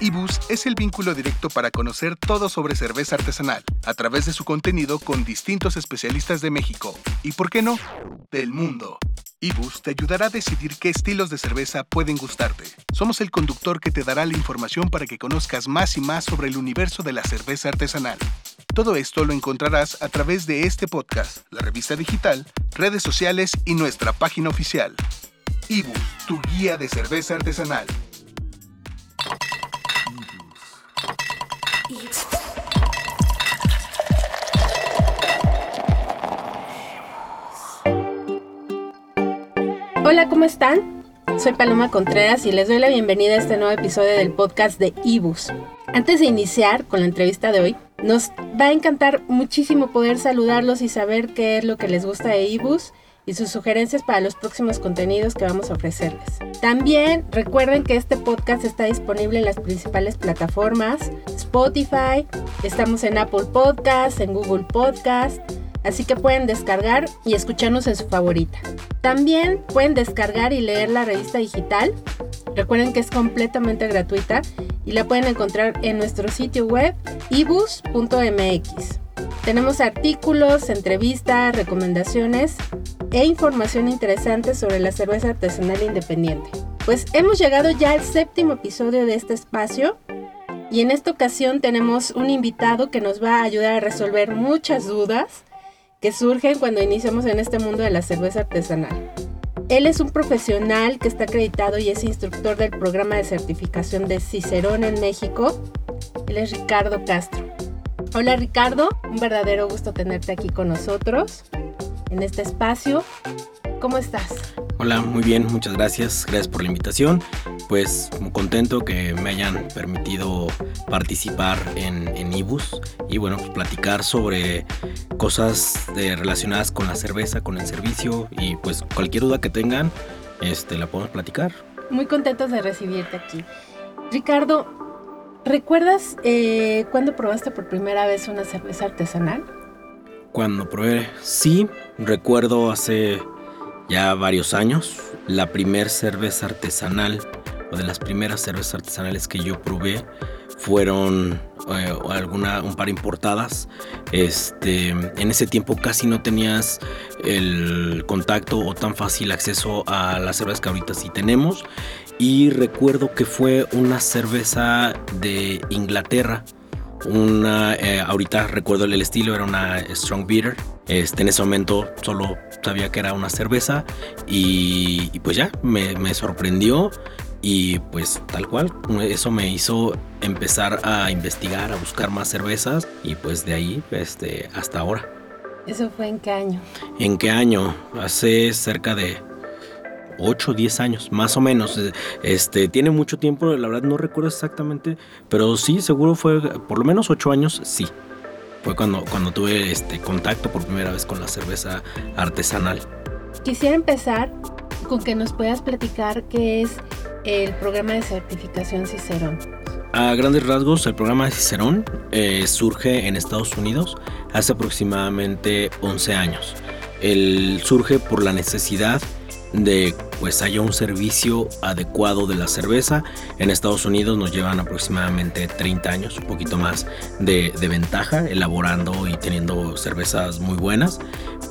Ibus es el vínculo directo para conocer todo sobre cerveza artesanal, a través de su contenido con distintos especialistas de México y, por qué no, del mundo. Ibus te ayudará a decidir qué estilos de cerveza pueden gustarte. Somos el conductor que te dará la información para que conozcas más y más sobre el universo de la cerveza artesanal. Todo esto lo encontrarás a través de este podcast, la revista digital, redes sociales y nuestra página oficial. Ibus, tu guía de cerveza artesanal. Hola, ¿cómo están? Soy Paloma Contreras y les doy la bienvenida a este nuevo episodio del podcast de Ibus. Antes de iniciar con la entrevista de hoy, nos va a encantar muchísimo poder saludarlos y saber qué es lo que les gusta de Ibus y sus sugerencias para los próximos contenidos que vamos a ofrecerles. También recuerden que este podcast está disponible en las principales plataformas, Spotify, estamos en Apple Podcast, en Google Podcast, así que pueden descargar y escucharnos en su favorita. También pueden descargar y leer la revista digital. Recuerden que es completamente gratuita y la pueden encontrar en nuestro sitio web ibus.mx. Tenemos artículos, entrevistas, recomendaciones e información interesante sobre la cerveza artesanal independiente. Pues hemos llegado ya al séptimo episodio de este espacio y en esta ocasión tenemos un invitado que nos va a ayudar a resolver muchas dudas que surgen cuando iniciamos en este mundo de la cerveza artesanal. Él es un profesional que está acreditado y es instructor del programa de certificación de Cicerón en México. Él es Ricardo Castro. Hola Ricardo, un verdadero gusto tenerte aquí con nosotros en este espacio. ¿Cómo estás? Hola, muy bien, muchas gracias. Gracias por la invitación. Pues muy contento que me hayan permitido participar en, en IBUS y bueno, pues, platicar sobre cosas relacionadas con la cerveza, con el servicio y pues cualquier duda que tengan, este, la podemos platicar. Muy contentos de recibirte aquí. Ricardo, ¿Recuerdas eh, cuándo probaste por primera vez una cerveza artesanal? Cuando probé, sí, recuerdo hace ya varios años, la primera cerveza artesanal, o de las primeras cervezas artesanales que yo probé, fueron eh, alguna, un par importadas. Este, en ese tiempo casi no tenías el contacto o tan fácil acceso a las cervezas que ahorita sí tenemos y recuerdo que fue una cerveza de Inglaterra. Una, eh, ahorita recuerdo el estilo, era una Strong Beer. Este, en ese momento solo sabía que era una cerveza y, pues ya, me, me, sorprendió y pues tal cual, eso me hizo empezar a investigar, a buscar más cervezas y pues de ahí este, hasta ahora. ¿Eso fue en qué año? ¿En qué año? Hace cerca de 8 o 10 años, más o menos. Este, tiene mucho tiempo, la verdad no recuerdo exactamente, pero sí, seguro fue por lo menos 8 años, sí. Fue cuando, cuando tuve este contacto por primera vez con la cerveza artesanal. Quisiera empezar con que nos puedas platicar qué es el programa de certificación Cicerón. A grandes rasgos, el programa de Cicerón eh, surge en Estados Unidos hace aproximadamente 11 años. El surge por la necesidad de pues haya un servicio adecuado de la cerveza. En Estados Unidos nos llevan aproximadamente 30 años, un poquito más de, ventaja, elaborando y teniendo cervezas muy buenas,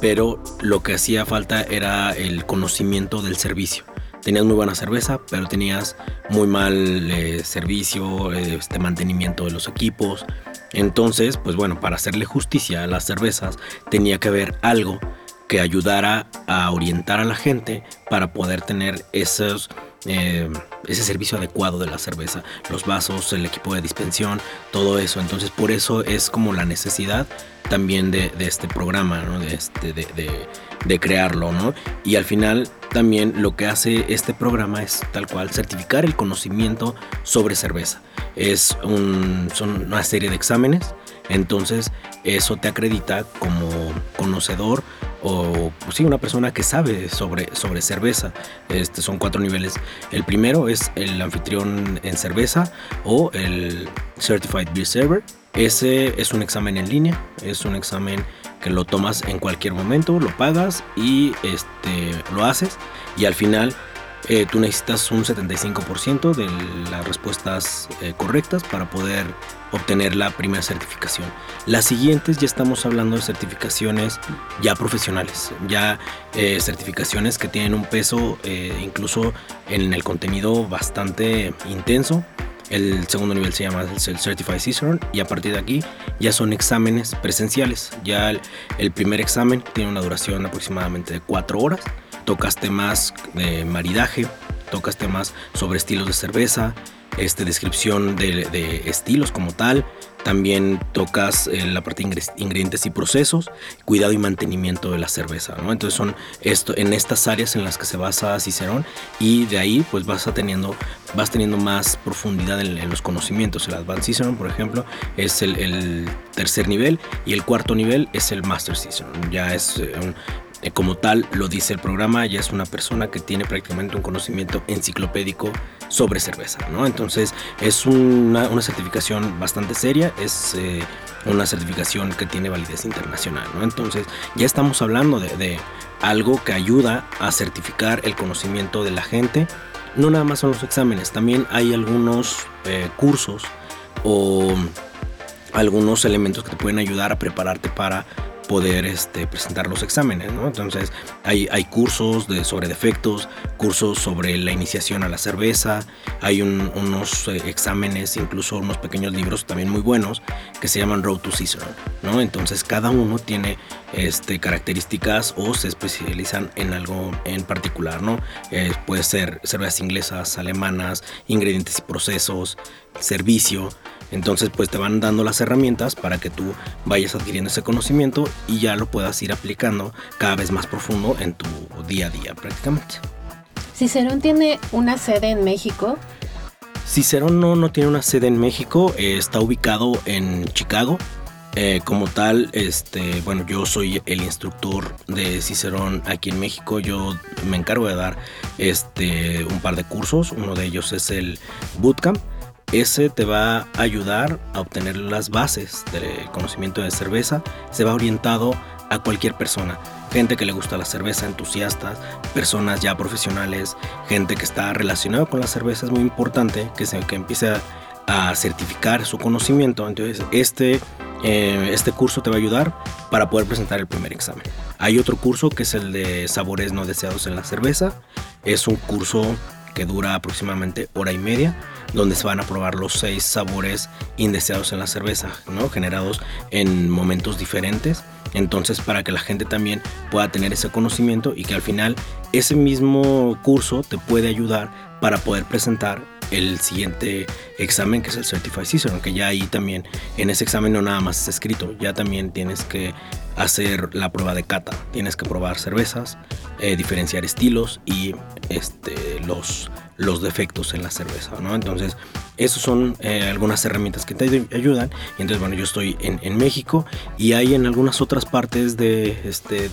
pero lo que hacía falta era el conocimiento del servicio. Tenías muy buena cerveza, pero tenías muy mal eh, servicio, este mantenimiento de los equipos. Entonces, pues bueno, para hacerle justicia a las cervezas tenía que haber algo que ayudara a orientar a la gente para poder tener eh, ese servicio adecuado de la cerveza, los vasos, el equipo de dispensión, todo eso. Entonces por eso es como la necesidad también de, este programa, de, este, de, crearlo. ¿no? Y al final también lo que hace este programa es tal cual certificar el conocimiento sobre cerveza. Es son una serie de exámenes, entonces eso te acredita como conocedor o pues sí, una persona que sabe sobre, sobre cerveza. Este, son cuatro niveles. El primero es el anfitrión en cerveza o el Certified Beer Server. Ese es un examen en línea, es un examen que lo tomas en cualquier momento, lo pagas y este, lo haces y al final eh, tú necesitas un 75% de las respuestas eh, correctas para poder obtener la primera certificación. Las siguientes ya estamos hablando de certificaciones ya profesionales, ya eh, certificaciones que tienen un peso incluso en el contenido bastante intenso. El segundo nivel se llama el Certified Cicerone y a partir de aquí ya son exámenes presenciales. Ya el, el primer examen tiene una duración aproximadamente de cuatro horas tocas temas de maridaje, tocas temas sobre estilos de cerveza, este, descripción de, estilos como tal. También tocas eh, la parte de ingredientes y procesos, cuidado y mantenimiento de la cerveza. ¿no? Entonces son esto, en estas áreas en las que se basa Cicerón y de ahí pues vas, a teniendo, vas teniendo más profundidad en, los conocimientos. El Advanced Cicerón, por ejemplo, es el, tercer nivel y el cuarto nivel es el Master Cicerón. Ya es eh, un, como tal, lo dice el programa, ya es una persona que tiene prácticamente un conocimiento enciclopédico sobre cerveza, ¿no? Entonces es una, certificación bastante seria, es eh, una certificación que tiene validez internacional, ¿no? Entonces ya estamos hablando de, algo que ayuda a certificar el conocimiento de la gente. No nada más son los exámenes, también hay algunos eh, cursos o algunos elementos que te pueden ayudar a prepararte para poder este, presentar los exámenes, ¿no? Entonces hay, cursos de, sobre defectos, cursos sobre la iniciación a la cerveza, hay unos eh, exámenes, incluso unos pequeños libros también muy buenos que se llaman Road to Cicerone, ¿no? Entonces cada uno tiene este, características o se especializan en algo en particular, ¿no? Eh, puede ser cervezas inglesas, alemanas, ingredientes y procesos, servicio, entonces pues te van dando las herramientas para que tú vayas adquiriendo ese conocimiento y ya lo puedas ir aplicando cada vez más profundo en tu día a día prácticamente. Cicerón tiene una sede en México. Cicerón no, no tiene una sede en México, eh, está ubicado en Chicago. Eh, como tal, este, bueno, yo soy el instructor de Cicerón aquí en México. Yo me encargo de dar este, un par de cursos. Uno de ellos es el Bootcamp ese te va a ayudar a obtener las bases del conocimiento de cerveza. Se va orientado a cualquier persona. Gente que le gusta la cerveza, entusiastas, personas ya profesionales, gente que está relacionada con la cerveza. Es muy importante que, se, que empiece a, certificar su conocimiento. Entonces, este, eh, este curso te va a ayudar para poder presentar el primer examen. Hay otro curso que es el de sabores no deseados en la cerveza. Es un curso que dura aproximadamente hora y media donde se van a probar los seis sabores indeseados en la cerveza, ¿no? generados en momentos diferentes. Entonces, para que la gente también pueda tener ese conocimiento y que al final ese mismo curso te puede ayudar para poder presentar el siguiente examen que es el Certified Season, aunque ya ahí también en ese examen no nada más es escrito, ya también tienes que hacer la prueba de cata, tienes que probar cervezas, eh, diferenciar estilos y este, los los defectos en la cerveza, ¿no? Entonces, esas son eh, algunas herramientas que te ayudan. Y entonces, bueno, yo estoy en, México y hay en algunas otras partes de, este,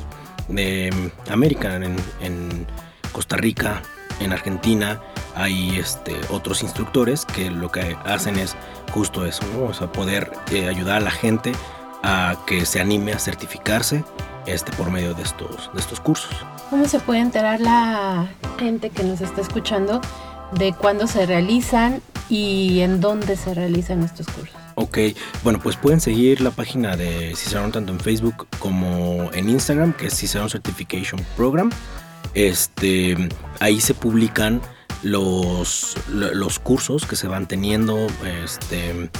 de América, en, Costa Rica, en Argentina, hay este, otros instructores que lo que hacen es justo eso, ¿no? O sea, poder eh, ayudar a la gente a que se anime a certificarse este, por medio de estos, de estos cursos. ¿Cómo se puede enterar la gente que nos está escuchando de cuándo se realizan y en dónde se realizan estos cursos? Ok, bueno, pues pueden seguir la página de Cicerón tanto en Facebook como en Instagram, que es Cicerón Certification Program. Este, ahí se publican los, los cursos que se van teniendo, este,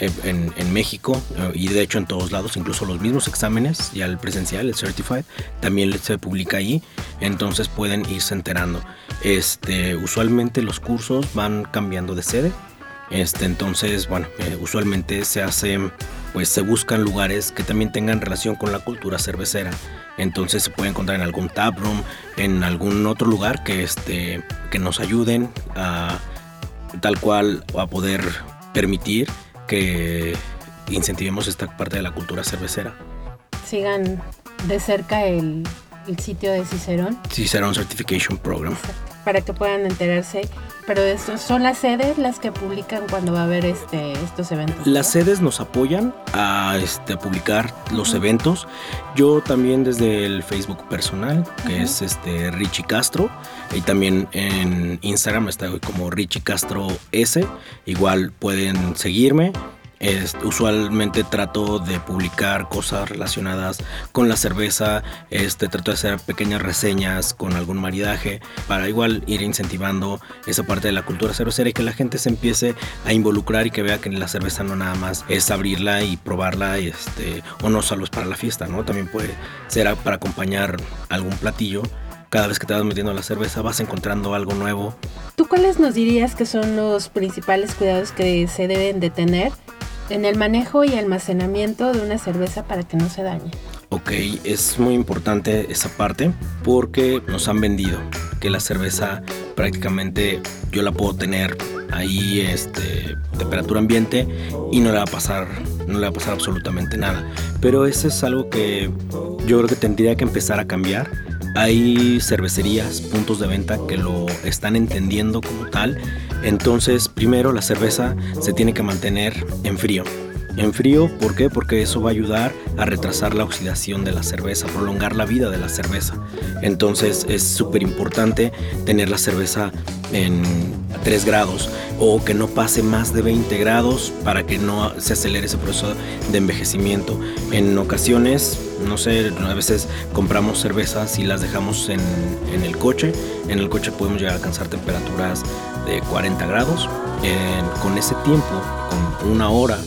en, México eh, y de hecho en todos lados, incluso los mismos exámenes, ya el presencial, el certified, también se publica ahí, entonces pueden irse enterando. Este, usualmente los cursos van cambiando de sede, este, entonces, bueno, eh, usualmente se hace, pues se buscan lugares que también tengan relación con la cultura cervecera. Entonces se puede encontrar en algún taproom, en algún otro lugar que, este, que nos ayuden a tal cual a poder permitir que incentivemos esta parte de la cultura cervecera. Sigan de cerca el, sitio de Cicerón. Cicerón Certification Program. para que puedan enterarse. Pero esto, son las sedes las que publican cuando va a haber este, estos eventos. Las sedes nos apoyan a este, publicar los eventos. Yo también desde el Facebook personal, que es este Richie Castro, y también en Instagram está como Richie Castro S. Igual pueden seguirme usualmente trato de publicar cosas relacionadas con la cerveza, este, trato de hacer pequeñas reseñas con algún maridaje para igual ir incentivando esa parte de la cultura cervecera y que la gente se empiece a involucrar y que vea que la cerveza no nada más es abrirla y probarla este, o no solo es para la fiesta, ¿no? También puede ser para acompañar algún platillo cada vez que te vas metiendo la cerveza vas encontrando algo nuevo. ¿Tú cuáles nos dirías que son los principales cuidados que se deben de tener en el manejo y almacenamiento de una cerveza para que no se dañe. Ok, es muy importante esa parte porque nos han vendido que la cerveza prácticamente yo la puedo tener ahí este temperatura ambiente y no le va a pasar no le va a pasar absolutamente nada pero eso es algo que yo creo que tendría que empezar a cambiar hay cervecerías puntos de venta que lo están entendiendo como tal entonces, primero la cerveza se tiene que mantener en frío. En frío, ¿por qué? Porque eso va a ayudar a retrasar la oxidación de la cerveza, prolongar la vida de la cerveza. Entonces es súper importante tener la cerveza en 3 grados o que no pase más de 20 grados para que no se acelere ese proceso de envejecimiento. En ocasiones, no sé, a veces compramos cervezas y las dejamos en, el coche. En el coche podemos llegar a alcanzar temperaturas de 40 grados. con ese tiempo, con una hora,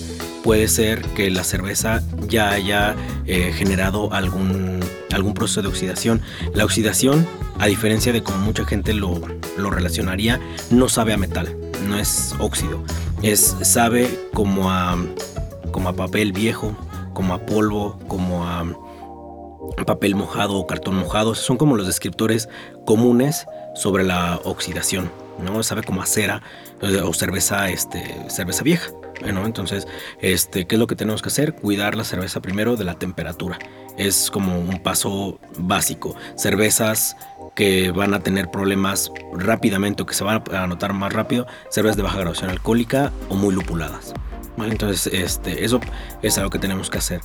puede ser que la cerveza ya haya eh, generado algún, algún proceso de oxidación. La oxidación, a diferencia de como mucha gente lo, lo relacionaría, no sabe a metal, no es óxido. Es, sabe como a, como a papel viejo, como a polvo, como a papel mojado o cartón mojado. Son como los descriptores comunes sobre la oxidación. ¿no? Sabe como a cera o cerveza, este, cerveza vieja. Bueno, entonces, este, ¿qué es lo que tenemos que hacer? Cuidar la cerveza primero de la temperatura. Es como un paso básico. Cervezas que van a tener problemas rápidamente o que se van a notar más rápido, cervezas de baja graduación alcohólica o muy lupuladas. Entonces, este, eso es algo que tenemos que hacer.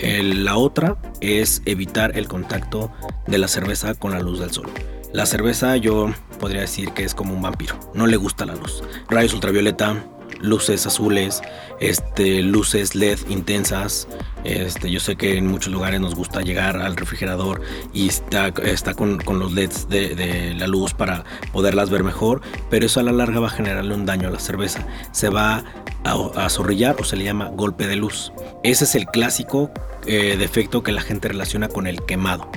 la otra es evitar el contacto de la cerveza con la luz del sol. La cerveza yo podría decir que es como un vampiro, no le gusta la luz. Rayos ultravioleta, luces azules, este, luces LED intensas. Este, yo sé que en muchos lugares nos gusta llegar al refrigerador y está, está con, los LEDs de, la luz para poderlas ver mejor, pero eso a la larga va a generarle un daño a la cerveza. Se va a, zorrillar o se le llama golpe de luz. Ese es el clásico eh, defecto que la gente relaciona con el quemado.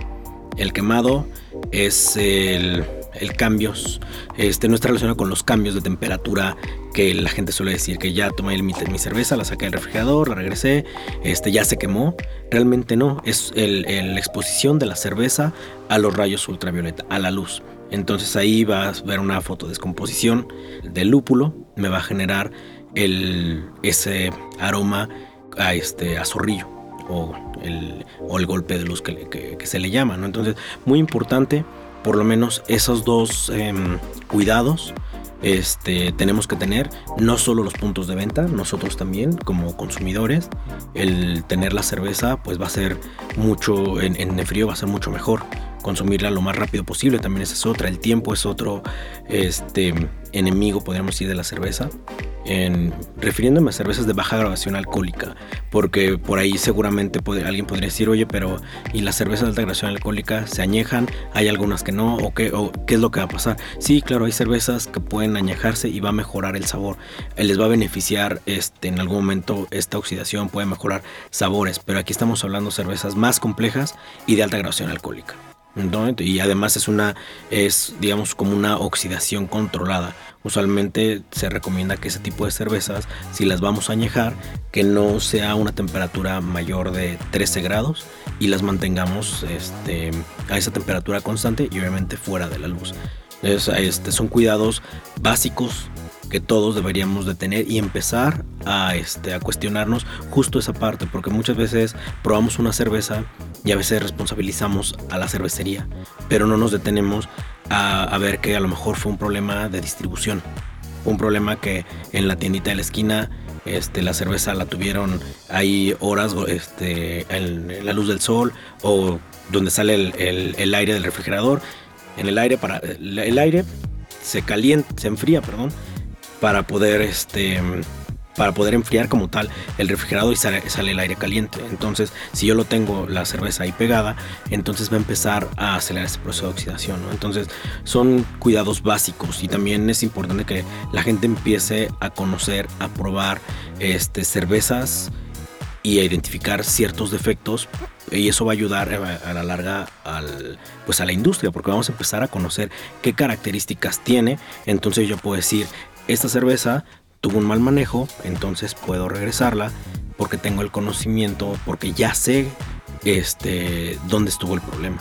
El quemado es el, el cambios, este, no está relacionado con los cambios de temperatura que la gente suele decir que ya tomé mi, mi cerveza, la saqué del refrigerador, la regresé, este, ya se quemó. Realmente no, es la exposición de la cerveza a los rayos ultravioleta, a la luz. Entonces ahí vas a ver una fotodescomposición del lúpulo, me va a generar el, ese aroma a, este, a zorrillo o el, o el golpe de luz que, se le llama. ¿no? Entonces, muy importante, por lo menos esos dos em, cuidados este, tenemos que tener no solo los puntos de venta, nosotros también como consumidores, el tener la cerveza pues va a ser mucho, en, en el frío va a ser mucho mejor, consumirla lo más rápido posible, también esa es otra, el tiempo es otro este, enemigo, podríamos decir, de la cerveza en, refiriéndome a cervezas de baja graduación alcohólica, porque por ahí seguramente alguien podría decir, oye, pero ¿y las cervezas de alta graduación alcohólica se añejan? ¿Hay algunas que no? ¿O qué, es lo que va a pasar? Sí, claro, hay cervezas que pueden añejarse y va a mejorar el sabor. Eh, les va a beneficiar este, en algún momento esta oxidación, puede mejorar sabores, pero aquí estamos hablando de cervezas más complejas y de alta graduación alcohólica. Y además es una, es digamos como una oxidación controlada. Usualmente se recomienda que ese tipo de cervezas, si las vamos a añejar, que no sea una temperatura mayor de 13 grados y las mantengamos este, a esa temperatura constante y obviamente fuera de la luz. Entonces, este, son cuidados básicos que todos deberíamos de tener y empezar a, este, a cuestionarnos justo esa parte, porque muchas veces probamos una cerveza y a veces responsabilizamos a la cervecería, pero no nos detenemos a, a ver que a lo mejor fue un problema de distribución, un problema que en la tiendita de la esquina este, la cerveza la tuvieron ahí horas este, en, la luz del sol o donde sale el, el, aire del refrigerador. En el aire, para, el aire se calienta, se enfría, perdón, para poder este para poder enfriar como tal el refrigerador y sale, el aire caliente. Entonces, si yo lo tengo la cerveza ahí pegada, entonces va a empezar a acelerar ese proceso de oxidación. Entonces, son cuidados básicos y también es importante que la gente empiece a conocer, a probar este, cervezas y a identificar ciertos defectos y eso va a ayudar a la larga al, pues a la industria porque vamos a empezar a conocer qué características tiene entonces yo puedo decir esta cerveza tuvo un mal manejo, entonces puedo regresarla porque tengo el conocimiento, porque ya sé este, dónde estuvo el problema.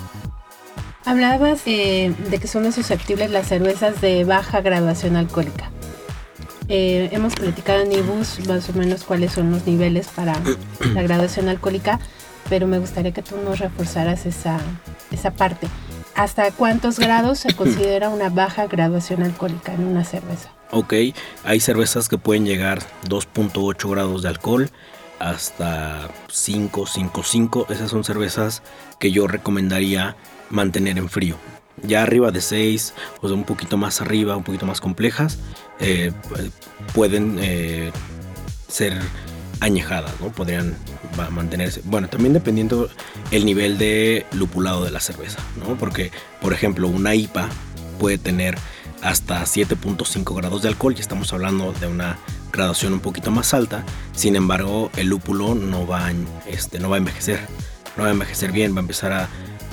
Hablabas eh, de que son susceptibles las cervezas de baja graduación alcohólica. Eh, hemos platicado en IBUS más o menos cuáles son los niveles para la graduación alcohólica, pero me gustaría que tú nos reforzaras esa, esa parte. ¿Hasta cuántos grados se considera una baja graduación alcohólica en una cerveza? Ok, hay cervezas que pueden llegar 2.8 grados de alcohol hasta 5, 5, 5. Esas son cervezas que yo recomendaría mantener en frío. Ya arriba de 6, o sea, un poquito más arriba, un poquito más complejas, eh, pueden eh, ser añejadas, ¿no? Podrían mantenerse. Bueno, también dependiendo el nivel de lupulado de la cerveza, ¿no? Porque, por ejemplo, una IPA puede tener hasta 7.5 grados de alcohol y estamos hablando de una graduación un poquito más alta. Sin embargo, el lúpulo no va, este, no va a envejecer, no va a envejecer bien, va a empezar a,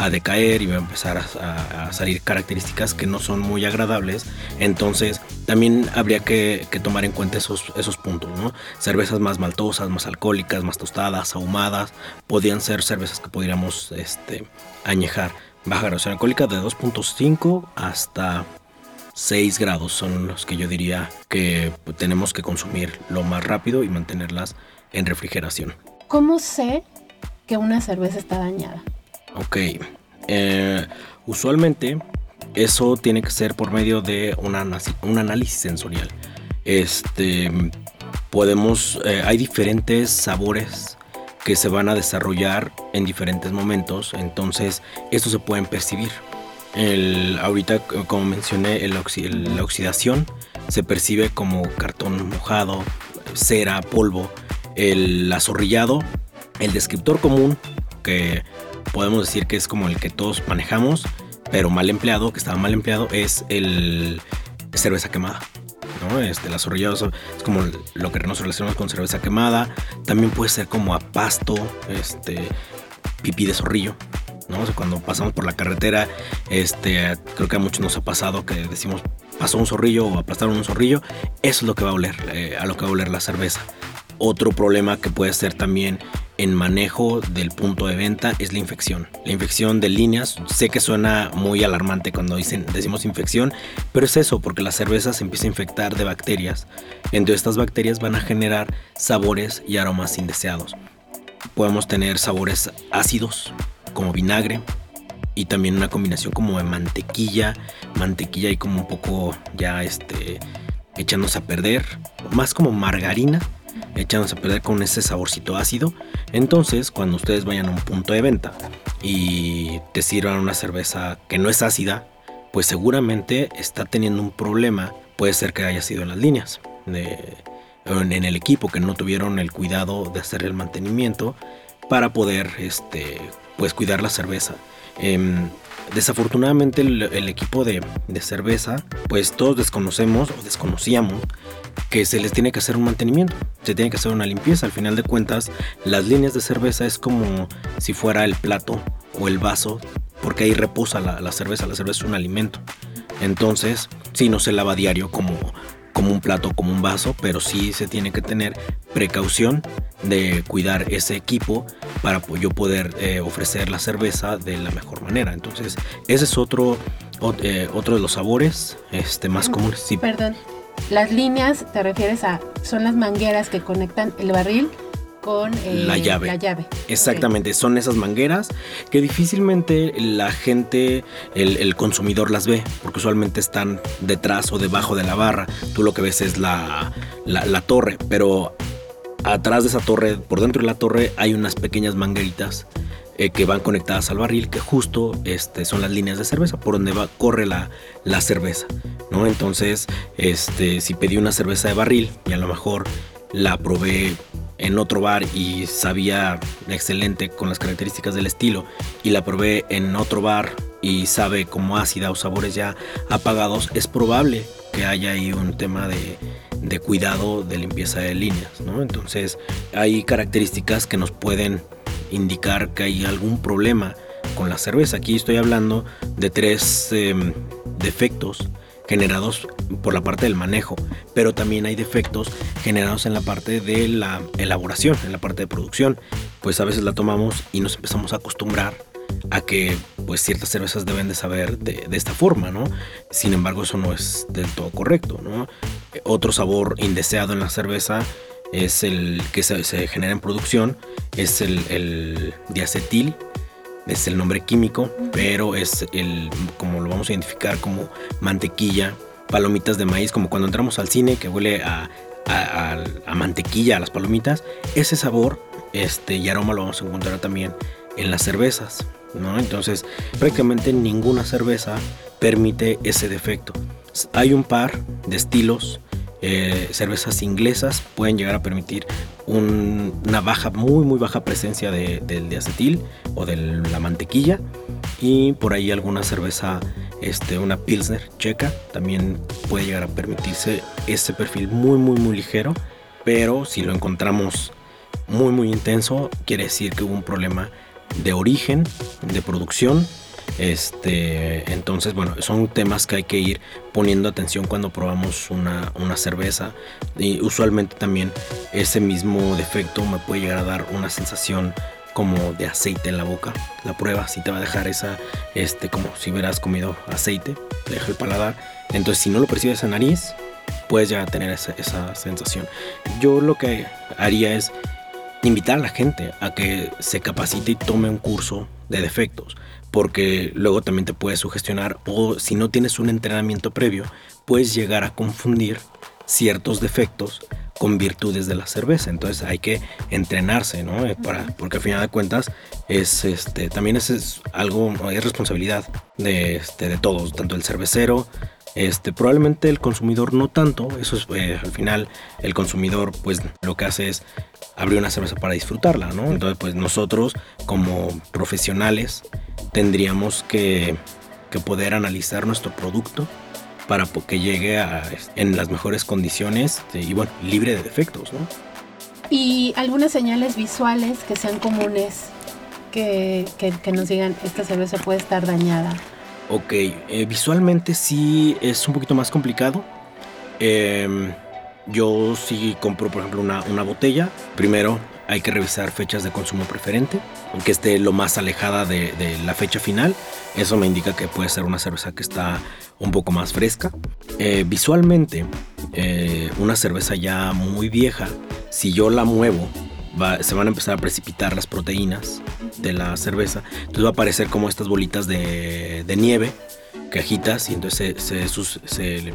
decaer y va a empezar a, salir características que no son muy agradables. Entonces, también habría que, tomar en cuenta esos, esos puntos, ¿no? Cervezas más maltosas, más alcohólicas, más tostadas, ahumadas, podrían ser cervezas que podríamos este, añejar. Baja graduación alcohólica de 2.5 hasta 6 grados son los que yo diría que tenemos que consumir lo más rápido y mantenerlas en refrigeración. ¿Cómo sé que una cerveza está dañada? Ok, eh, usualmente eso tiene que ser por medio de un análisis sensorial. Este, podemos, eh, hay diferentes sabores que se van a desarrollar en diferentes momentos, entonces estos se pueden percibir. El, ahorita, como mencioné, el la oxidación se percibe como cartón mojado, cera, polvo. El azorrillado, el descriptor común, que podemos decir que es como el que todos manejamos, pero mal empleado, que estaba mal empleado, es el cerveza quemada. ¿no? Este, el azorrillado es como lo que nos relacionamos con cerveza quemada. También puede ser como a pasto, este, pipí de zorrillo. Cuando pasamos por la carretera, este, creo que a muchos nos ha pasado que decimos pasó un zorrillo o aplastaron un zorrillo, eso es lo que va a oler, eh, a lo que va a oler la cerveza. Otro problema que puede ser también en manejo del punto de venta es la infección. La infección de líneas, sé que suena muy alarmante cuando dicen, decimos infección, pero es eso, porque la cerveza se empieza a infectar de bacterias. Entonces estas bacterias van a generar sabores y aromas indeseados. Podemos tener sabores ácidos, como vinagre, y también una combinación como de mantequilla, mantequilla y como un poco ya este echándose a perder, más como margarina, echándose a perder con ese saborcito ácido. Entonces, cuando ustedes vayan a un punto de venta y te sirvan una cerveza que no es ácida, pues seguramente está teniendo un problema. Puede ser que haya sido en las líneas, en el equipo, que no tuvieron el cuidado de hacer el mantenimiento para poder este, pues cuidar la cerveza. Em, desafortunadamente el, equipo de, cerveza, pues todos desconocemos o desconocíamos que se les tiene que hacer un mantenimiento, se tiene que hacer una limpieza. Al final de cuentas, las líneas de cerveza es como si fuera el plato o el vaso, porque ahí reposa la, la cerveza, la cerveza es un alimento. Entonces, si no se lava diario como, como un plato, como un vaso, pero sí se tiene que tener precaución de cuidar ese equipo para yo poder eh, ofrecer la cerveza de la mejor manera. Entonces, ese es otro, eh, otro de los sabores este, más comunes. Perdón, Las líneas, te refieres a, son las mangueras que conectan el barril con eh, La llave. La llave. Exactamente, son esas mangueras que difícilmente la gente, el, el consumidor las ve, porque usualmente están detrás o debajo de la barra. Tú lo que ves es la, la- la torre, pero atrás de esa torre, por dentro de la torre, hay unas pequeñas mangueritas eh, que van conectadas al barril, que justo este, son las líneas de cerveza, por donde va, corre la, la cerveza. ¿no? Entonces, este, si pedí una cerveza de barril y a lo mejor la probé en otro bar y sabía excelente con las características del estilo y la probé en otro bar y sabe como ácida o sabores ya apagados, es probable que haya ahí un tema de, de cuidado de limpieza de líneas, ¿no? Entonces hay características que nos pueden indicar que hay algún problema con la cerveza. Aquí estoy hablando de tres em, defectos generados por la parte del manejo, pero también hay defectos generados en la parte de la elaboración, en la parte de producción. Pues a veces la tomamos y nos empezamos a acostumbrar a que pues ciertas cervezas deben de saber de, esta forma, ¿no? Sin embargo, eso no es del todo correcto, ¿no? Otro sabor indeseado en la cerveza es el que se, genera en producción, es el diacetil, es el nombre químico, pero es el, como lo vamos a identificar como mantequilla, palomitas de maíz, como cuando entramos al cine que huele a, a- mantequilla, a las palomitas, ese sabor este, y aroma lo vamos a encontrar también en las cervezas, ¿no? Entonces, prácticamente ninguna cerveza permite ese defecto. Hay un par de estilos, eh, cervezas inglesas pueden llegar a permitir un- una baja, muy muy baja presencia de, del diacetil o de la mantequilla y por ahí alguna cerveza, este, una pilsner checa también puede llegar a permitirse ese perfil muy muy muy ligero, pero si lo encontramos muy muy intenso quiere decir que hubo un problema de origen, de producción. Este, entonces, bueno, son temas que hay que ir poniendo atención cuando probamos una, cerveza. Y usualmente también ese mismo defecto me puede llegar a dar una sensación como de aceite en la boca. La prueba si te va a dejar esa, este, como si hubieras comido aceite, te deja el paladar. Entonces, si no lo percibes en nariz, puedes llegar a tener esa sensación. Yo lo que haría es invitar a la gente a que se capacite y tome un curso de defectos, porque luego también te puedes sugestionar o si no tienes un entrenamiento previo, puedes llegar a confundir ciertos defectos con virtudes de la cerveza. Entonces hay que entrenarse, ¿no? Eh, Para, porque al final de cuentas es este también es, es algo, es responsabilidad de, este, de todos, tanto el cervecero, este, probablemente el consumidor no tanto, eso es eh, al final el consumidor pues lo que hace es abrir una cerveza para disfrutarla, ¿no? Entonces pues nosotros como profesionales tendríamos que, que poder analizar nuestro producto para que llegue a, en las mejores condiciones este, y bueno, libre de defectos, ¿no? Y algunas señales visuales que sean comunes que, que- que nos digan esta cerveza puede estar dañada. Ok, eh, visualmente sí es un poquito más complicado. Em, yo sí compro, por ejemplo, una, una botella. Primero hay que revisar fechas de consumo preferente, que esté lo más alejada de, la fecha final. Eso me indica que puede ser una cerveza que está un poco más fresca. Eh, visualmente, eh, una cerveza ya muy vieja, si yo la muevo, se van a empezar a precipitar las proteínas de la cerveza. Entonces va a aparecer como estas bolitas de, nieve que agitas y entonces se,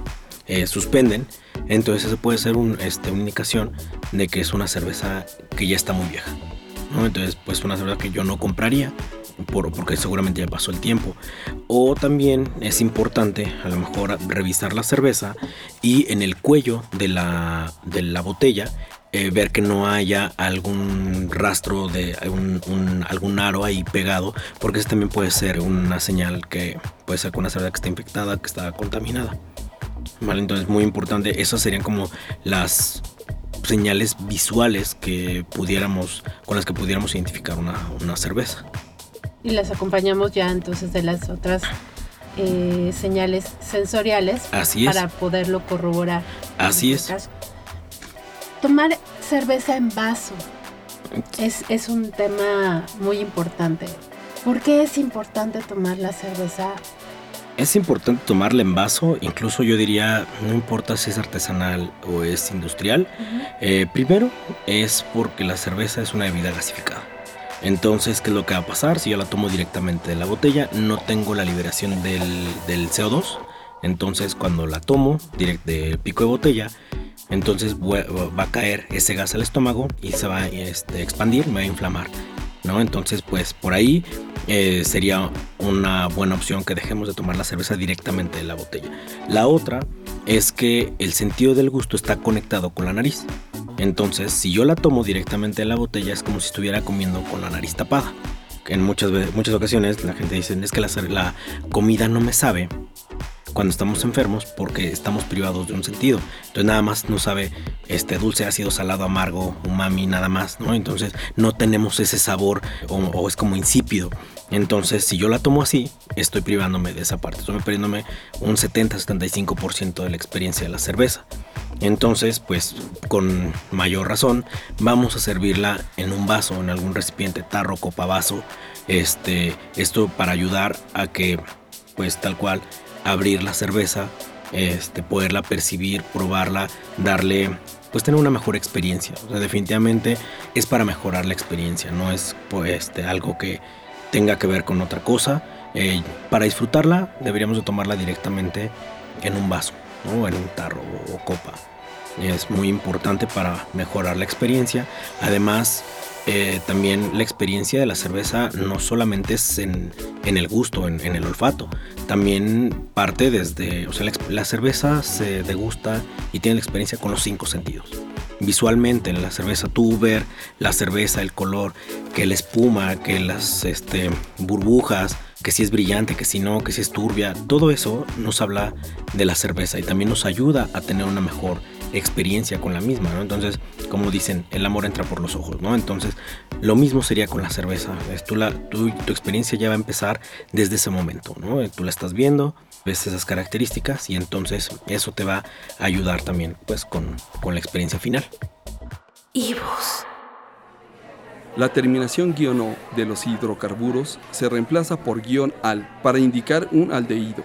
eh, suspenden. Entonces eso puede ser este, una indicación de que es una cerveza que ya está muy vieja. ¿no? Entonces pues una cerveza que yo no compraría por, porque seguramente ya pasó el tiempo. O también es importante a lo mejor revisar la cerveza y en el cuello de la, de la botella eh, ver que no haya algún rastro de algún aro ahí pegado, porque eso también puede ser una señal que puede ser con una cerveza que está infectada, que está contaminada. Vale, entonces muy importante, esas serían como las señales visuales que pudiéramos, con las que pudiéramos identificar una, una cerveza. Y las acompañamos ya entonces de las otras eh, señales sensoriales Así es. para poderlo corroborar. Así este es. caso. Tomar cerveza en vaso es, es un tema muy importante. ¿Por qué es importante tomar la cerveza Es importante tomarla en vaso, incluso yo diría, no importa si es artesanal o es industrial. Eh, primero es porque la cerveza es una bebida gasificada. Entonces, ¿qué es lo que va a pasar? Si yo la tomo directamente de la botella, no tengo la liberación del, del CO2. Entonces, cuando la tomo directo de pico de botella, entonces va a caer ese gas al estómago y se va a este, expandir, me va a inflamar. ¿No? Entonces, pues por ahí eh, sería una buena opción que dejemos de tomar la cerveza directamente de la botella. La otra es que el sentido del gusto está conectado con la nariz. Entonces, si yo la tomo directamente de la botella, es como si estuviera comiendo con la nariz tapada. En muchas, muchas ocasiones la gente dice, es que la, la comida no me sabe cuando estamos enfermos porque estamos privados de un sentido. Entonces nada más no sabe este dulce, ácido, salado, amargo, umami, nada más, ¿no? Entonces no tenemos ese sabor o, es como insípido. Entonces si yo la tomo así, estoy privándome de esa parte. Estoy perdiéndome un 70-75% de la experiencia de la cerveza. Entonces, pues con mayor razón, vamos a servirla en un vaso, en algún recipiente, tarro, copa, vaso. Este, esto para ayudar a que, pues tal cual, abrir la cerveza, este, poderla percibir, probarla, darle, pues tener una mejor experiencia. O sea, definitivamente es para mejorar la experiencia, no es pues, este, algo que tenga que ver con otra cosa. Eh, para disfrutarla deberíamos de tomarla directamente en un vaso, ¿no? en un tarro o copa. Es muy importante para mejorar la experiencia. Además, eh, también la experiencia de la cerveza no solamente es en, el gusto, en, el olfato, también parte desde, o sea, la, cerveza se degusta y tiene la experiencia con los cinco sentidos. Visualmente, la cerveza tú ver la cerveza, el color, que la espuma, que las este, burbujas, que si es brillante, que si no, que si es turbia, todo eso nos habla de la cerveza y también nos ayuda a tener una mejor experiencia con la misma, ¿no? Entonces, como dicen, el amor entra por los ojos, ¿no? Entonces, lo mismo sería con la cerveza. Tú la, tu experiencia ya va a empezar desde ese momento, ¿no? Tú la estás viendo, ves esas características y entonces eso te va a ayudar también, pues, con, con la experiencia final. Ibus. La terminación guion O de los hidrocarburos se reemplaza por guion al para indicar un aldehído.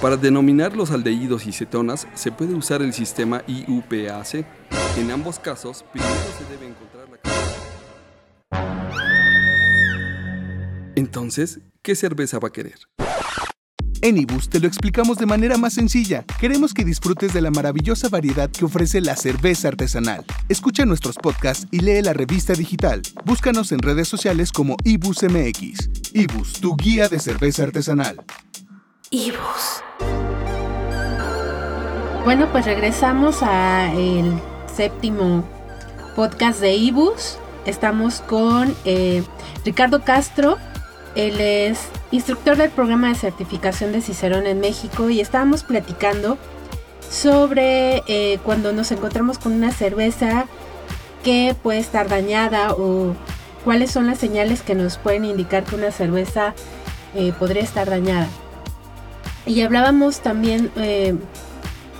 Para denominar los aldehídos y cetonas se puede usar el sistema IUPAC. En ambos casos, primero se debe encontrar la Entonces, ¿qué cerveza va a querer? En Ibus te lo explicamos de manera más sencilla. Queremos que disfrutes de la maravillosa variedad que ofrece la cerveza artesanal. Escucha nuestros podcasts y lee la revista digital. Búscanos en redes sociales como Ibus MX. Ibus, tu guía de cerveza artesanal. Ibus. Bueno, pues regresamos a el séptimo podcast de Ibus. Estamos con eh, Ricardo Castro. Él es instructor del programa de certificación de Cicerón en México y estábamos platicando sobre eh, cuando nos encontramos con una cerveza que puede estar dañada o cuáles son las señales que nos pueden indicar que una cerveza eh, podría estar dañada. Y hablábamos también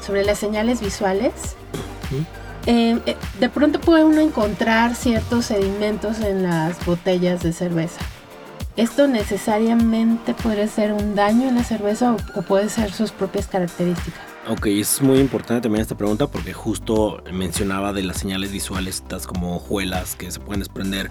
sobre las señales visuales. Eh, eh, de pronto puede uno encontrar ciertos sedimentos en las botellas de cerveza. ¿Esto necesariamente puede ser un daño en la cerveza o, puede ser sus propias características? Ok, es muy importante también esta pregunta porque justo mencionaba de las señales visuales, estas como hojuelas que se pueden desprender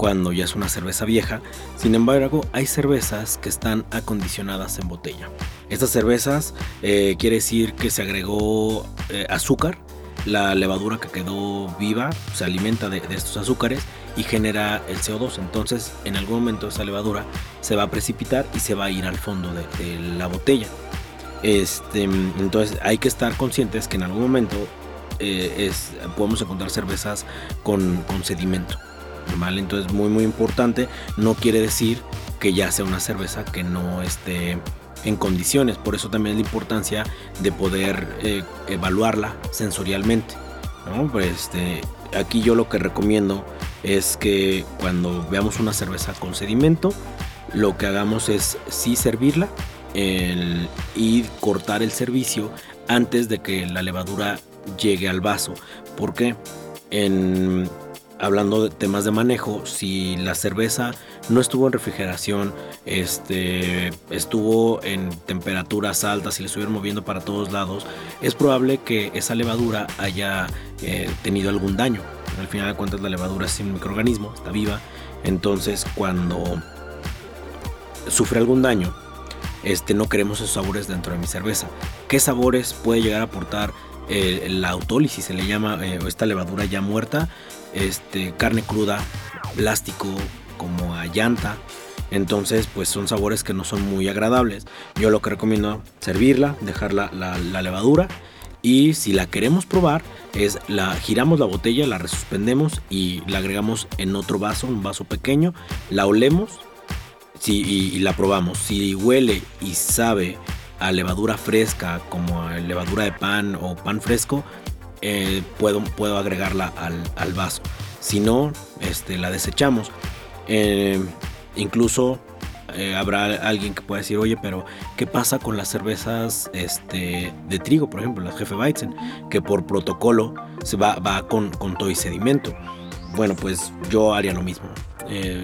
cuando ya es una cerveza vieja. Sin embargo, hay cervezas que están acondicionadas en botella. Estas cervezas eh, quiere decir que se agregó eh, azúcar, la levadura que quedó viva se alimenta de, estos azúcares y genera el CO2. Entonces, en algún momento esa levadura se va a precipitar y se va a ir al fondo de, la botella. Este, entonces, hay que estar conscientes que en algún momento eh, podemos encontrar cervezas con sedimento. Entonces muy muy importante, no quiere decir que ya sea una cerveza que no esté en condiciones, por eso también la importancia de poder eh, evaluarla sensorialmente. Pues, este, aquí yo lo que recomiendo es que cuando veamos una cerveza con sedimento, lo que hagamos es sí servirla y cortar el servicio antes de que la levadura llegue al vaso. porque En, hablando de temas de manejo, si la cerveza no estuvo en refrigeración, este, estuvo en temperaturas altas y le estuvieron moviendo para todos lados, es probable que esa levadura haya eh, tenido algún daño. Al final de cuentas la levadura es un microorganismo, está viva, entonces cuando sufre algún daño, este, no queremos esos sabores dentro de mi cerveza. ¿Qué sabores puede llegar a aportar eh, la autólisis? Se le llama eh, esta levadura ya muerta este, carne cruda, plástico, como a llanta. Entonces, pues son sabores que no son muy agradables. Yo lo que recomiendo servirla, dejar la, levadura y si la queremos probar es la giramos la botella, la resuspendemos y la agregamos en otro vaso, un vaso pequeño, la olemos y, la probamos. Si huele y sabe a levadura fresca como a levadura de pan o pan fresco, eh, puedo, puedo agregarla al, vaso. Si no, este, la desechamos. Eh, incluso eh, habrá alguien que pueda decir, oye, pero ¿qué pasa con las cervezas este, de trigo, por ejemplo, las Jefe Weizen, que por protocolo se va, va con, con todo y sedimento? Bueno, pues yo haría lo mismo.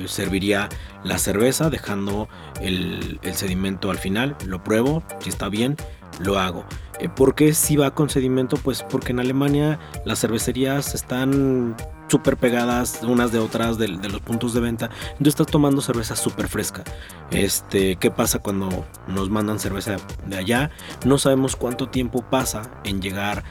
serviría la cerveza dejando el, el sedimento al final, lo pruebo, si está bien, lo hago. Eh, ¿Por qué si va con sedimento? Pues porque en Alemania las cervecerías están súper pegadas unas de otras de, los puntos de venta. Entonces estás tomando cerveza súper fresca. Este, ¿Qué pasa cuando nos mandan cerveza de allá? No sabemos cuánto tiempo pasa en llegar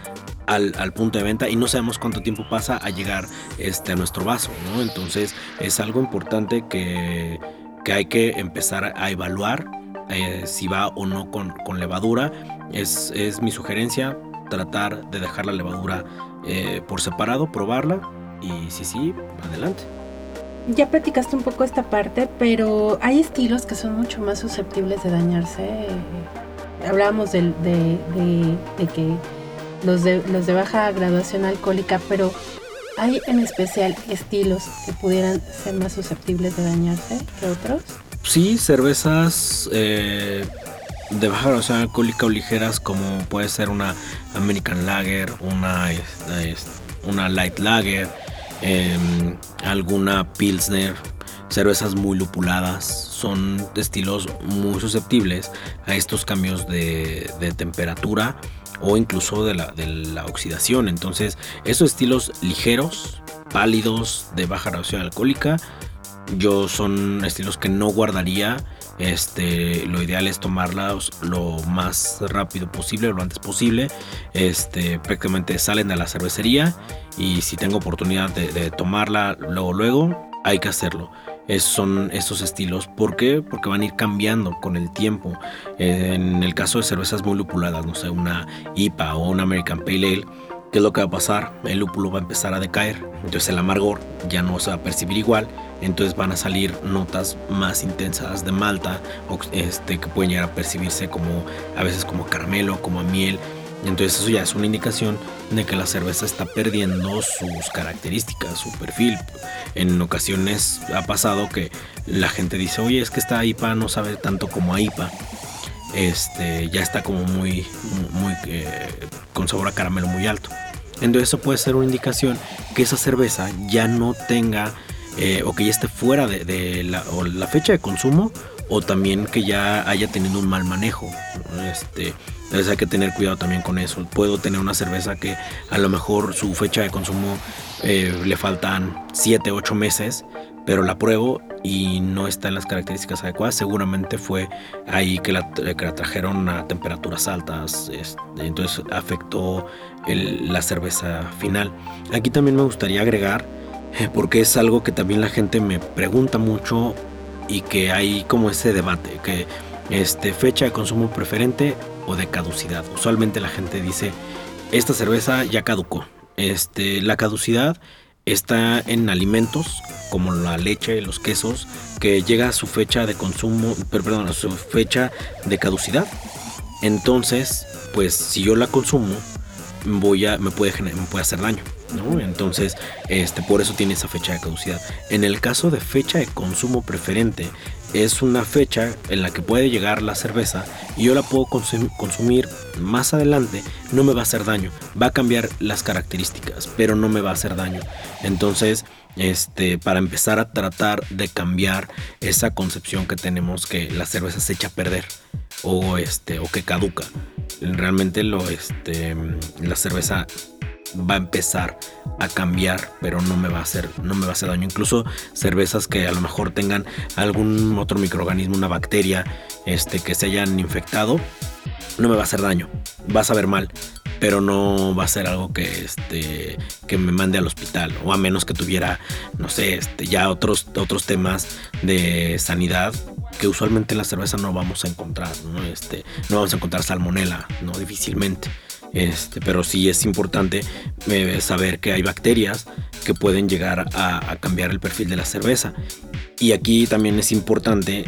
al, punto de venta y no sabemos cuánto tiempo pasa a llegar este, a nuestro vaso. ¿no? Entonces es algo importante que, que hay que empezar a evaluar eh, si va o no con, con levadura es, mi sugerencia tratar de dejar la levadura eh, por separado, probarla y si sí, adelante. Ya platicaste un poco esta parte, pero hay estilos que son mucho más susceptibles de dañarse. Hablábamos de, que los de, los de baja graduación alcohólica, pero ¿hay en especial estilos que pudieran ser más susceptibles de dañarse que otros? Sí, cervezas eh, de baja graduación alcohólica o ligeras como puede ser una American Lager, una, una Light Lager, em, alguna Pilsner, cervezas muy lupuladas, son estilos muy susceptibles a estos cambios de, temperatura o incluso de la, de la oxidación. Entonces, esos estilos ligeros, pálidos, de baja graduación alcohólica, yo son estilos que no guardaría este, lo ideal es tomarlas lo más rápido posible, lo antes posible. Este, prácticamente salen de la cervecería y si tengo oportunidad de, tomarla luego, luego, hay que hacerlo. son estos estilos. ¿Por qué? Porque van a ir cambiando con el tiempo. En el caso de cervezas muy lupuladas, no sé, una IPA o una American Pale Ale, ¿qué es lo que va a pasar? El lúpulo va a empezar a decaer, entonces el amargor ya no se va a percibir igual entonces van a salir notas más intensas de malta este, que pueden llegar a percibirse como a veces como caramelo, como a miel. Entonces eso ya es una indicación de que la cerveza está perdiendo sus características, su perfil. En ocasiones ha pasado que la gente dice, oye, es que esta IPA no sabe tanto como a IPA. Este, ya está como muy, muy eh, con sabor a caramelo muy alto. Entonces eso puede ser una indicación que esa cerveza ya no tenga eh, o que ya esté fuera de, la, fecha de consumo o también que ya haya tenido un mal manejo. Este, entonces hay que tener cuidado también con eso. Puedo tener una cerveza que a lo mejor su fecha de consumo eh, le faltan 7, 8 meses, pero la pruebo y no está en las características adecuadas. Seguramente fue ahí que la, trajeron a temperaturas altas, este, entonces afectó la cerveza final. Aquí también me gustaría agregar porque es algo que también la gente me pregunta mucho y que hay como ese debate, que este, fecha de consumo preferente o de caducidad. Usualmente la gente dice, esta cerveza ya caducó. Este, la caducidad está en alimentos como la leche, los quesos, que llega a su fecha de consumo, perdón, a su fecha de caducidad. Entonces, pues si yo la consumo, voy a, me, puede, me puede hacer daño. Entonces, este, por eso tiene esa fecha de caducidad. En el caso de fecha de consumo preferente, es una fecha en la que puede llegar la cerveza y yo la puedo consumir más adelante, no me va a hacer daño, va a cambiar las características, pero no me va a hacer daño. Entonces, este, para empezar a tratar de cambiar esa concepción que tenemos que la cerveza se echa a perder o, este, o que caduca. Realmente lo, este, la cerveza va a empezar a cambiar, pero no me va a hacer, no me va a hacer daño. Incluso cervezas que a lo mejor tengan algún otro microorganismo, una bacteria, este, que se hayan infectado, no me va a hacer daño. Va a saber mal, pero no va a ser algo que, este, que me mande al hospital. O a menos que tuviera, no sé, este, ya otros, otros temas de sanidad que usualmente en la cerveza no vamos a encontrar, ¿no? Este, no vamos a encontrar salmonela, ¿no? Difícilmente. Este, pero sí es importante eh, saber que hay bacterias que pueden llegar a, cambiar el perfil de la cerveza. Y aquí también es importante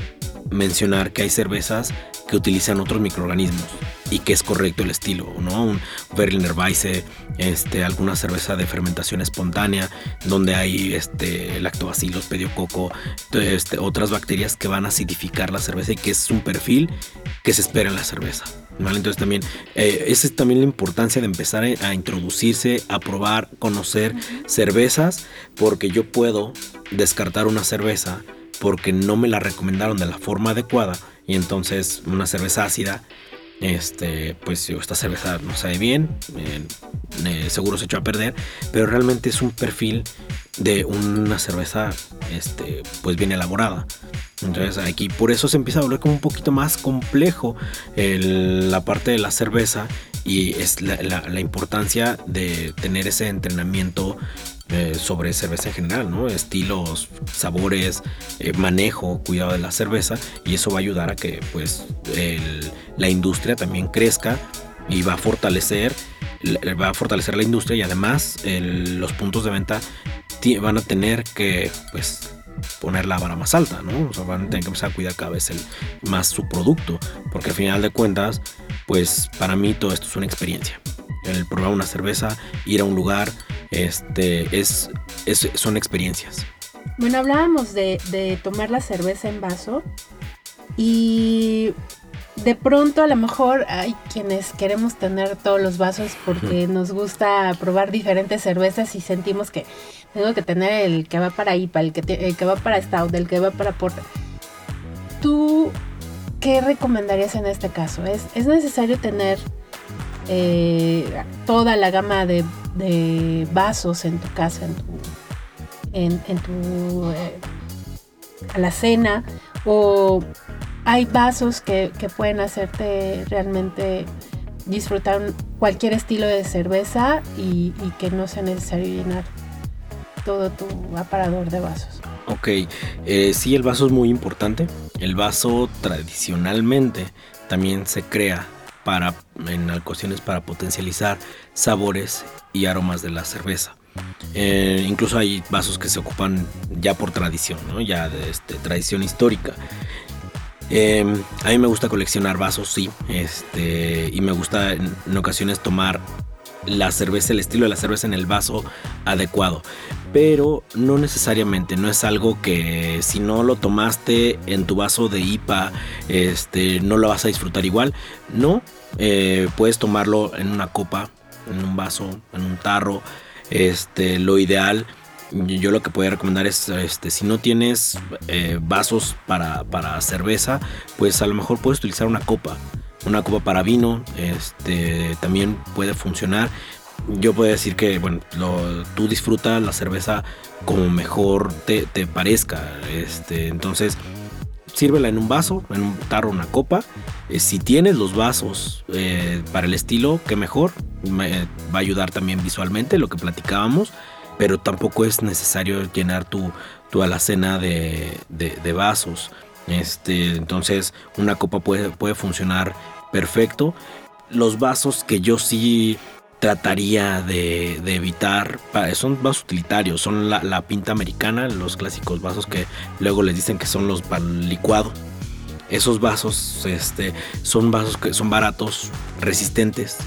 mencionar que hay cervezas que utilizan otros microorganismos y que es correcto el estilo, ¿no? Un Berliner Weisse, este, alguna cerveza de fermentación espontánea, donde hay este, lactobacillus, pediococo, este, otras bacterias que van a acidificar la cerveza y que es un perfil que se espera en la cerveza. Entonces también, eh, esa es también la importancia de empezar a introducirse, a probar, conocer cervezas, porque yo puedo descartar una cerveza porque no me la recomendaron de la forma adecuada y entonces una cerveza ácida este, pues esta cerveza no sabe bien, eh, seguro se echó a perder, pero realmente es un perfil de una cerveza, este, pues bien elaborada. Entonces aquí por eso se empieza a volver como un poquito más complejo la parte de la cerveza y es la, importancia de tener ese entrenamiento eh, sobre cerveza en general, ¿no? Estilos, sabores, eh, manejo, cuidado de la cerveza y eso va a ayudar a que pues la industria también crezca y va a fortalecer va a fortalecer la industria y además los puntos de venta van a tener que pues poner la vara más alta, ¿no? O sea, van a tener que empezar a cuidar cada vez más su producto, porque al final de cuentas, pues para mí todo esto es una experiencia. El probar una cerveza, ir a un lugar, este, es, son experiencias. Bueno, hablábamos de tomar la cerveza en vaso y de pronto a lo mejor hay quienes queremos tener todos los vasos porque nos gusta probar diferentes cervezas y sentimos que tengo que tener el que va para IPA, el que, el que va para Stout, el que va para Porter. ¿Tú qué recomendarías en este caso? ¿Es, es necesario tener eh, toda la gama de, vasos en tu casa, en tu, en, tu eh, alacena? ¿O hay vasos que, pueden hacerte realmente disfrutar cualquier estilo de cerveza y, que no sea necesario llenar todo tu aparador de vasos. Ok, eh, sí, el vaso es muy importante. El vaso tradicionalmente también se crea para, en ocasiones para potencializar sabores y aromas de la cerveza. Eh, incluso hay vasos que se ocupan ya por tradición, ¿no? ya de este, tradición histórica. Em, a mí me gusta coleccionar vasos, sí. Este, y me gusta en, ocasiones tomar la cerveza, el estilo de la cerveza en el vaso adecuado. Pero no necesariamente, no es algo que si no lo tomaste en tu vaso de IPA, este, no lo vas a disfrutar igual. No, eh, puedes tomarlo en una copa, en un vaso, en un tarro. Este, lo ideal yo lo que podría recomendar es, este, si no tienes eh, vasos para, cerveza, pues a lo mejor puedes utilizar una copa. Una copa para vino, este, también puede funcionar. Yo puedo decir que, bueno, tú disfrutas la cerveza como mejor te, parezca. Este, entonces, sírvela en un vaso, en un tarro, una copa. Eh, si tienes los vasos eh, para el estilo, que mejor. va a ayudar también visualmente, lo que platicábamos pero tampoco es necesario llenar tu, alacena de, de, vasos. Este, entonces una copa puede, puede funcionar perfecto. Los vasos que yo sí trataría de, evitar son vasos utilitarios, son la, la, pinta americana, los clásicos vasos que luego les dicen que son los para licuado. Esos vasos este, son vasos que son baratos, resistentes,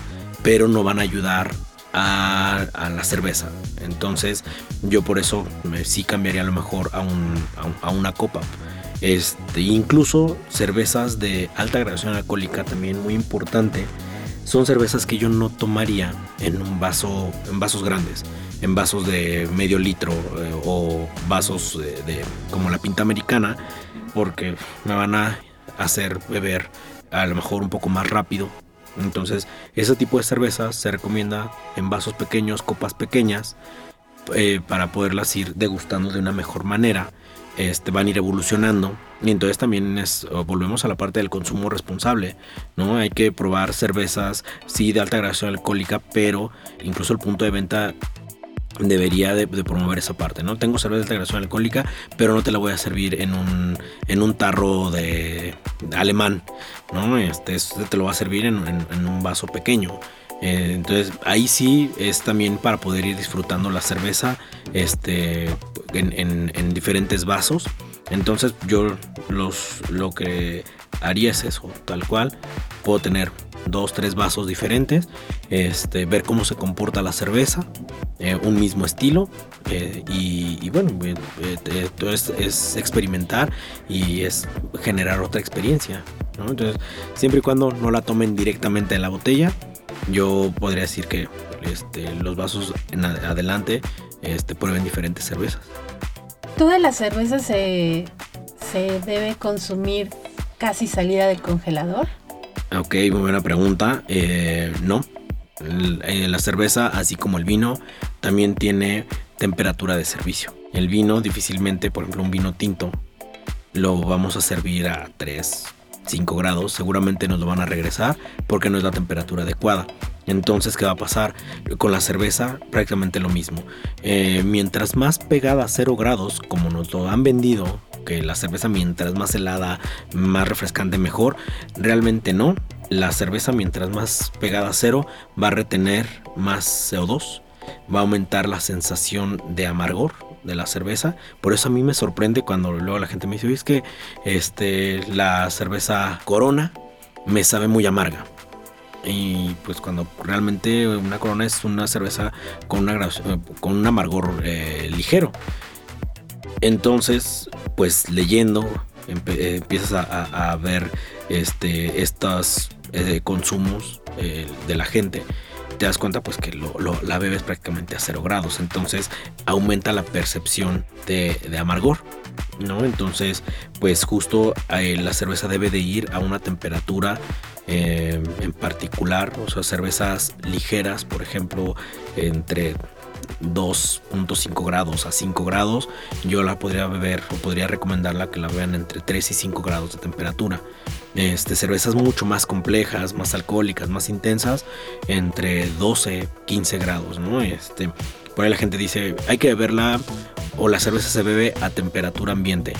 pero no van a ayudar a, la cerveza. Entonces yo por eso sí cambiaría a lo mejor a, un, a, una copa. Este, incluso cervezas de alta graduación alcohólica también muy importante son cervezas que yo no tomaría en un vaso, en vasos grandes, en vasos de medio litro eh, o vasos de, como la pinta americana, porque me van a hacer beber a lo mejor un poco más rápido. Entonces, ese tipo de cervezas se recomienda en vasos pequeños, copas pequeñas, eh, para poderlas ir degustando de una mejor manera este, van a ir evolucionando. Y entonces también volvemos a la parte del consumo responsable, ¿no? Hay que probar cervezas, sí, de alta graduación alcohólica, pero incluso el punto de venta debería de, promover esa parte, ¿no? Tengo cerveza de alta graduación alcohólica, pero no te la voy a servir en un, en un tarro de, alemán, ¿no? Este, te lo va a servir en un vaso pequeño. Eh, entonces ahí sí es también para poder ir disfrutando la cerveza este, en, diferentes vasos. Entonces yo los, lo que haría es eso, tal cual. Puedo tener dos, tres vasos diferentes, este, ver cómo se comporta la cerveza, eh, un mismo estilo eh, y, bueno, es, es, experimentar y es generar otra experiencia. Entonces, siempre y cuando no la tomen directamente de la botella, yo podría decir que este, los vasos adelante este, prueben diferentes cervezas. ¿Toda la cerveza se, debe consumir casi salida del congelador? Ok, muy buena pregunta. Eh, no. Eh, la cerveza, así como el vino, también tiene temperatura de servicio. El vino difícilmente, por ejemplo, un vino tinto, lo vamos a servir a 3, 5 grados, seguramente nos lo van a regresar porque no es la temperatura adecuada. Entonces, ¿qué va a pasar? Con la cerveza, prácticamente lo mismo. Eh, mientras más pegada a 0 grados, como nos lo han vendido, que la cerveza mientras más helada, más refrescante, mejor, realmente no. La cerveza mientras más pegada a cero va a retener más CO2, va a aumentar la sensación de amargor, de la cerveza. Por eso a mí me sorprende cuando luego la gente me dice, es que este, la cerveza Corona me sabe muy amarga. Y pues cuando realmente una Corona es una cerveza con, una, con un amargor eh, ligero. Entonces, pues leyendo, empiezas a, ver este, estos eh, consumos eh, de la gente te das cuenta pues que lo, la bebes prácticamente a cero grados. Entonces aumenta la percepción de, amargor. ¿no? Entonces, pues justo eh, la cerveza debe de ir a una temperatura eh, en particular, o sea, cervezas ligeras, por ejemplo, entre 2.5 grados a 5 grados, yo la podría beber o podría recomendarla que la vean entre 3 y 5 grados de temperatura. Este, cervezas mucho más complejas, más alcohólicas, más intensas, entre 12, 15 grados, ¿no? Este, por ahí la gente dice, hay que beberla o la cerveza se bebe a temperatura ambiente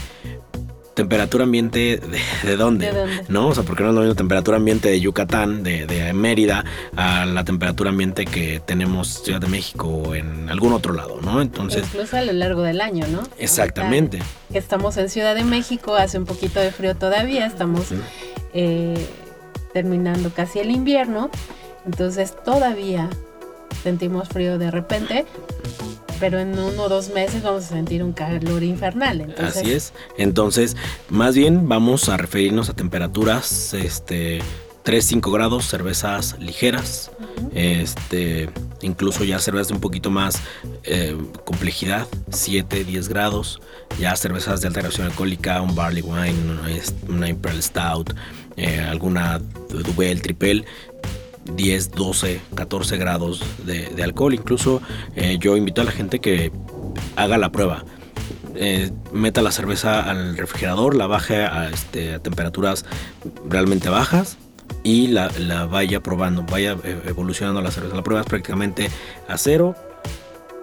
temperatura ambiente de, dónde, ¿no? O sea, porque no es lo mismo temperatura ambiente de Yucatán, de, de, Mérida, a la temperatura ambiente que tenemos Ciudad de México o en algún otro lado, ¿no? Entonces... Incluso a lo largo del año, ¿no? Exactamente. estamos en Ciudad de México, hace un poquito de frío todavía, estamos eh, terminando casi el invierno, entonces todavía sentimos frío de repente, pero en uno o dos meses vamos a sentir un calor infernal. Así es. Entonces, más bien vamos a referirnos a temperaturas, este, 3-5 grados, cervezas ligeras, este, incluso ya cervezas de un poquito más eh, complejidad, 7-10 grados, ya cervezas de alta graduación alcohólica, un barley wine, una, imperial stout, eh, alguna duvel, triple, 10, 12, 14 grados de, alcohol. Incluso eh, yo invito a la gente que haga la prueba. Eh, meta la cerveza al refrigerador, la baje a, este, temperaturas realmente bajas y la, vaya probando, vaya eh, evolucionando la cerveza. La prueba es prácticamente a cero.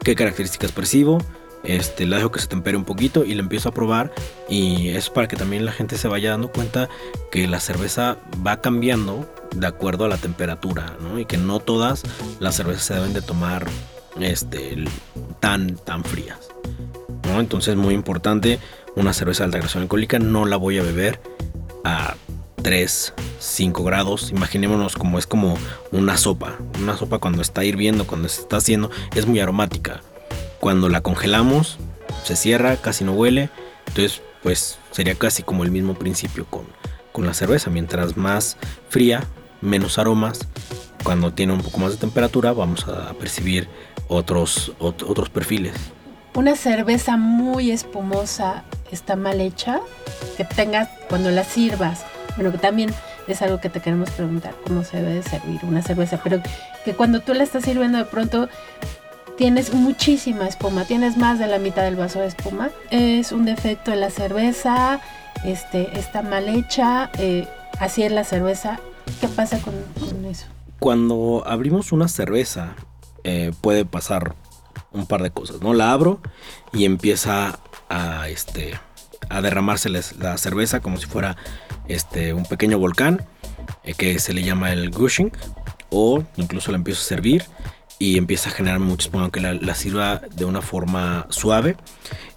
¿Qué características percibo? Este, la dejo que se tempere un poquito y la empiezo a probar y es para que también la gente se vaya dando cuenta que la cerveza va cambiando de acuerdo a la temperatura, ¿no? Y que no todas las cervezas se deben de tomar este, tan, tan frías, ¿no? Entonces, muy importante, una cerveza de alta graduación alcohólica no la voy a beber a 3, 5 grados. Imaginémonos como es como una sopa. Una sopa cuando está hirviendo, cuando se está haciendo, es muy aromática. Cuando la congelamos, se cierra, casi no huele. Entonces, pues sería casi como el mismo principio con, con la cerveza. Mientras más fría, menos aromas cuando tiene un poco más de temperatura vamos a percibir otros, otros perfiles. Una cerveza muy espumosa está mal hecha, que tengas cuando la sirvas, bueno, que también es algo que te queremos preguntar, cómo se debe servir una cerveza, pero que cuando tú la estás sirviendo de pronto tienes muchísima espuma, tienes más de la mitad del vaso de espuma, es un defecto de la cerveza, este, está mal hecha, eh, así es la cerveza, ¿qué pasa con, eso? Cuando abrimos una cerveza eh, puede pasar un par de cosas, ¿no? La abro y empieza a, este, a derramarse la cerveza como si fuera este, un pequeño volcán eh, que se le llama el gushing o incluso la empiezo a servir y empieza a generar mucho espuma aunque la, sirva de una forma suave.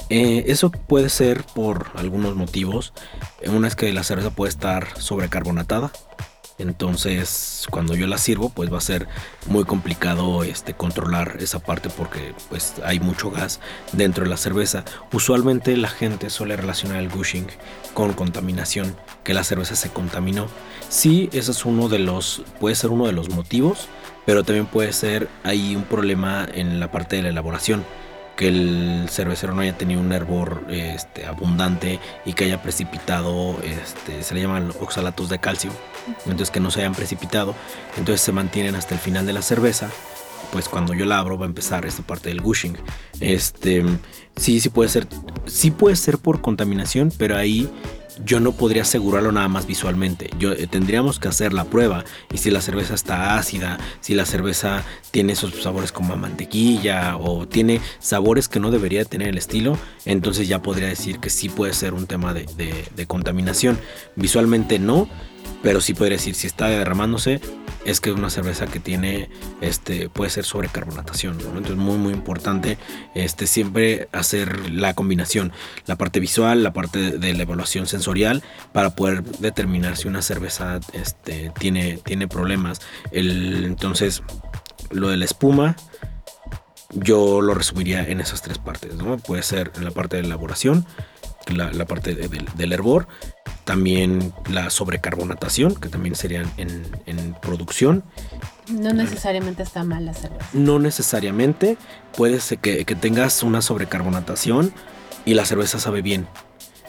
Eh, eso puede ser por algunos motivos. Una es que la cerveza puede estar sobrecarbonatada entonces, cuando yo la sirvo, pues va a ser muy complicado este, controlar esa parte porque pues hay mucho gas dentro de la cerveza. Usualmente la gente suele relacionar el gushing con contaminación, que la cerveza se contaminó. Sí, ese es uno de los, puede ser uno de los motivos, pero también puede ser ahí un problema en la parte de la elaboración que el cervecero no haya tenido un hervor este, abundante y que haya precipitado, este, se le llaman oxalatos de calcio, entonces que no se hayan precipitado, entonces se mantienen hasta el final de la cerveza. Pues cuando yo la abro va a empezar esta parte del gushing. Este, sí, sí puede ser, sí puede ser por contaminación, pero ahí yo no podría asegurarlo nada más visualmente. Yo, eh, tendríamos que hacer la prueba. Y si la cerveza está ácida, si la cerveza tiene esos sabores como mantequilla o tiene sabores que no debería tener el estilo, entonces ya podría decir que sí puede ser un tema de contaminación. Visualmente no, pero sí podría decir si está derramándose es que es una cerveza que tiene este puede ser sobrecarbonatación ¿no? entonces muy muy importante este siempre hacer la combinación la parte visual la parte de la evaluación sensorial para poder determinar si una cerveza este tiene tiene problemas El, entonces lo de la espuma yo lo resumiría en esas tres partes ¿no? puede ser en la parte de elaboración la, parte del hervor también la sobrecarbonatación, que también serían en, producción. No necesariamente está mal la cerveza. No necesariamente. Puede ser que, tengas una sobrecarbonatación y la cerveza sabe bien.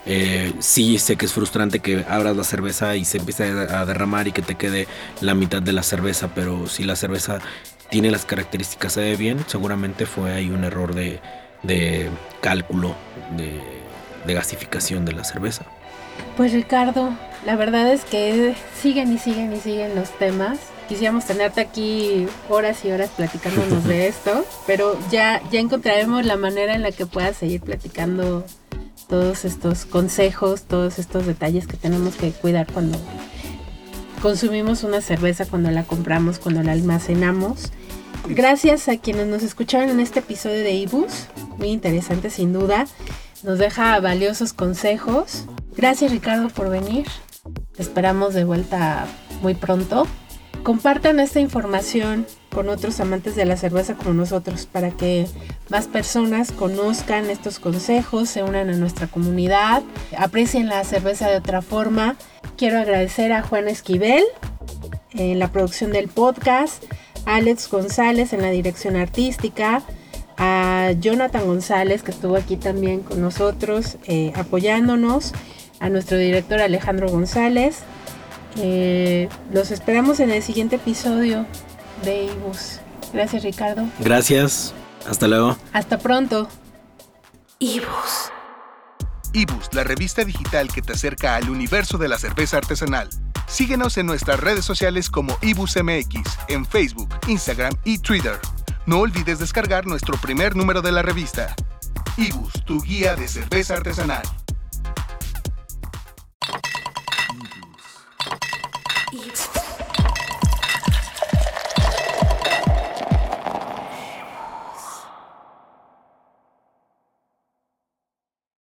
Eh, sí, sé que es frustrante que abras la cerveza y se empiece a derramar y que te quede la mitad de la cerveza, pero si la cerveza tiene las características, sabe bien, seguramente fue ahí un error de, cálculo, de gasificación de la cerveza. Pues Ricardo, la verdad es que siguen y siguen y siguen los temas. Quisiéramos tenerte aquí horas y horas platicándonos de esto, pero ya, ya encontraremos la manera en la que puedas seguir platicando todos estos consejos, todos estos detalles que tenemos que cuidar cuando consumimos una cerveza, cuando la compramos, cuando la almacenamos. Gracias a quienes nos escucharon en este episodio de Ibus, muy interesante sin duda. Nos deja valiosos consejos Gracias Ricardo por venir. Esperamos de vuelta muy pronto. Compartan esta información con otros amantes de la cerveza como nosotros para que más personas conozcan estos consejos, se unan a nuestra comunidad, aprecien la cerveza de otra forma. Quiero agradecer a Juan Esquivel en la producción del podcast, Alex González en la dirección artística, a Jonathan González que estuvo aquí también con nosotros eh, apoyándonos a nuestro director Alejandro González. Eh, los esperamos en el siguiente episodio de Ibus. Gracias Ricardo. Gracias. Hasta luego. Hasta pronto. Ibus. Ibus, la revista digital que te acerca al universo de la cerveza artesanal. Síguenos en nuestras redes sociales como IbusMX, en Facebook, Instagram y Twitter. No olvides descargar nuestro primer número de la revista. Ibus, tu guía de cerveza artesanal.